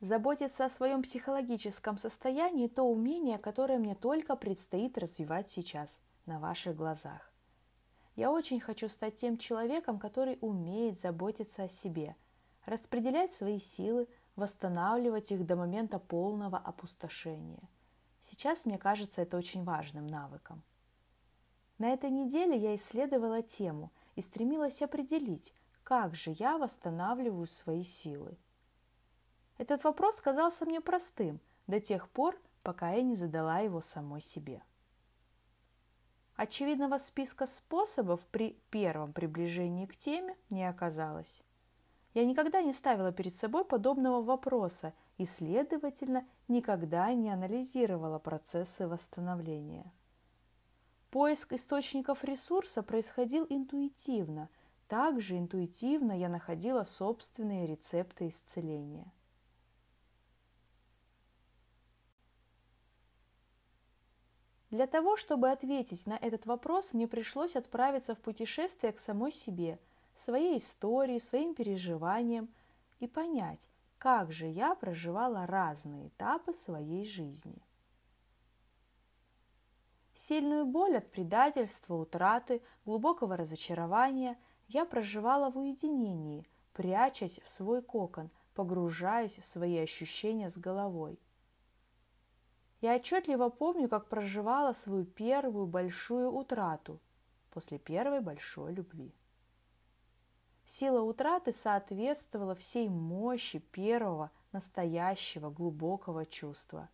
Заботиться о своем психологическом состоянии – то умение, которое мне только предстоит развивать сейчас, на ваших глазах. Я очень хочу стать тем человеком, который умеет заботиться о себе, распределять свои силы, восстанавливать их до момента полного опустошения. Сейчас мне кажется это очень важным навыком. На этой неделе я исследовала тему и стремилась определить, как же я восстанавливаю свои силы. Этот вопрос казался мне простым до тех пор, пока я не задала его самой себе. Очевидного списка способов при первом приближении к теме не оказалось. Я никогда не ставила перед собой подобного вопроса и, следовательно, никогда не анализировала процессы восстановления. Поиск источников ресурса происходил интуитивно. Также интуитивно я находила собственные рецепты исцеления. Для того, чтобы ответить на этот вопрос, мне пришлось отправиться в путешествие к самой себе, своей истории, своим переживаниям и понять, как же я проживала разные этапы своей жизни. Сильную боль от предательства, утраты, глубокого разочарования я проживала в уединении, прячась в свой кокон, погружаясь в свои ощущения с головой. Я отчетливо помню, как проживала свою первую большую утрату после первой большой любви. Сила утраты соответствовала всей мощи первого настоящего глубокого чувства.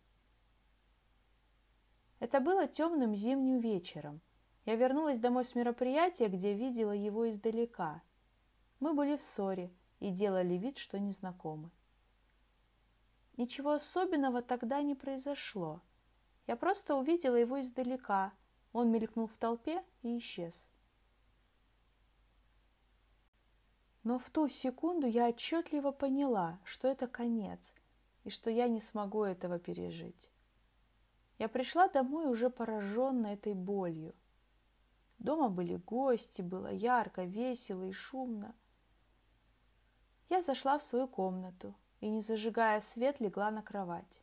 Это было темным зимним вечером. Я вернулась домой с мероприятия, где видела его издалека. Мы были в ссоре и делали вид, что незнакомы. Ничего особенного тогда не произошло. Я просто увидела его издалека. Он мелькнул в толпе и исчез. Но в ту секунду я отчетливо поняла, что это конец, и что я не смогу этого пережить. Я пришла домой уже пораженной этой болью. Дома были гости, было ярко, весело и шумно. Я зашла в свою комнату и, не зажигая свет, легла на кровать.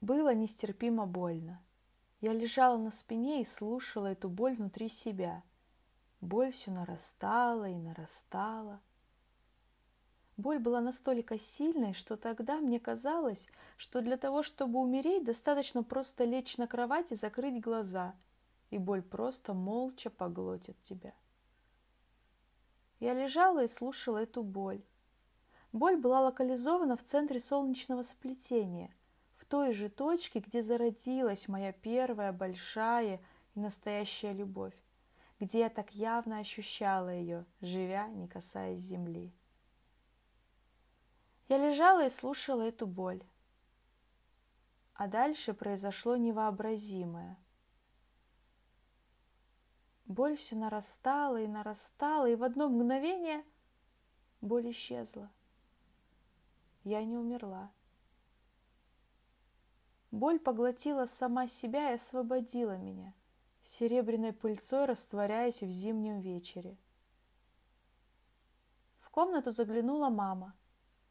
Было нестерпимо больно. Я лежала на спине и слушала эту боль внутри себя. Боль все нарастала и нарастала. Боль была настолько сильной, что тогда мне казалось, что для того, чтобы умереть, достаточно просто лечь на кровать и закрыть глаза, и боль просто молча поглотит тебя. Я лежала и слушала эту боль. Боль была локализована в центре солнечного сплетения, в той же точке, где зародилась моя первая большая и настоящая любовь, где я так явно ощущала ее, живя, не касаясь земли. Я лежала и слушала эту боль. А дальше произошло невообразимое. Боль все нарастала и нарастала, и в одно мгновение боль исчезла я не умерла. Боль поглотила сама себя и освободила меня, серебряной пыльцой растворяясь в зимнем вечере. В комнату заглянула мама.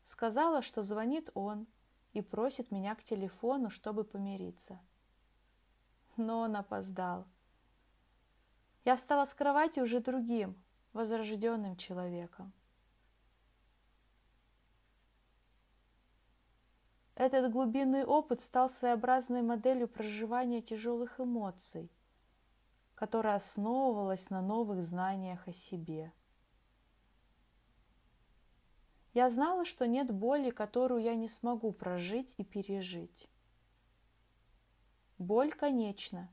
Сказала, что звонит он и просит меня к телефону, чтобы помириться. Но он опоздал. Я встала с кровати уже другим, возрожденным человеком. Этот глубинный опыт стал своеобразной моделью проживания тяжелых эмоций, которая основывалась на новых знаниях о себе. Я знала, что нет боли, которую я не смогу прожить и пережить. Боль конечна.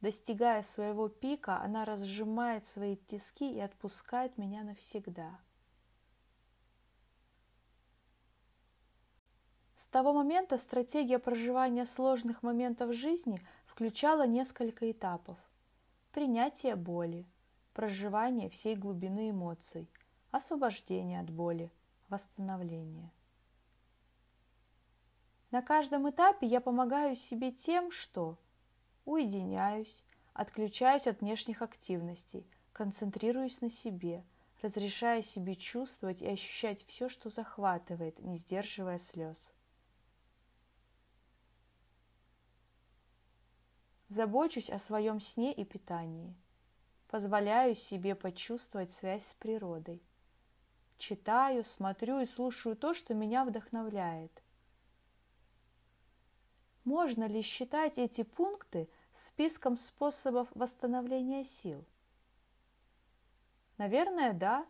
Достигая своего пика, она разжимает свои тиски и отпускает меня навсегда – С того момента стратегия проживания сложных моментов жизни включала несколько этапов. Принятие боли, проживание всей глубины эмоций, освобождение от боли, восстановление. На каждом этапе я помогаю себе тем, что уединяюсь, отключаюсь от внешних активностей, концентрируюсь на себе, разрешая себе чувствовать и ощущать все, что захватывает, не сдерживая слез. Забочусь о своем сне и питании. Позволяю себе почувствовать связь с природой. Читаю, смотрю и слушаю то, что меня вдохновляет. Можно ли считать эти пункты списком способов восстановления сил? Наверное, да,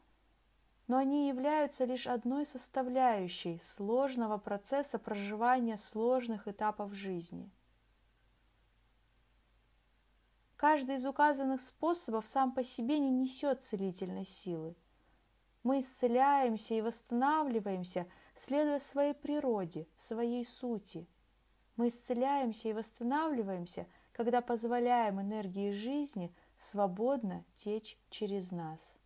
но они являются лишь одной составляющей сложного процесса проживания сложных этапов жизни. Каждый из указанных способов сам по себе не несет целительной силы. Мы исцеляемся и восстанавливаемся, следуя своей природе, своей сути. Мы исцеляемся и восстанавливаемся, когда позволяем энергии жизни – свободно течь через нас.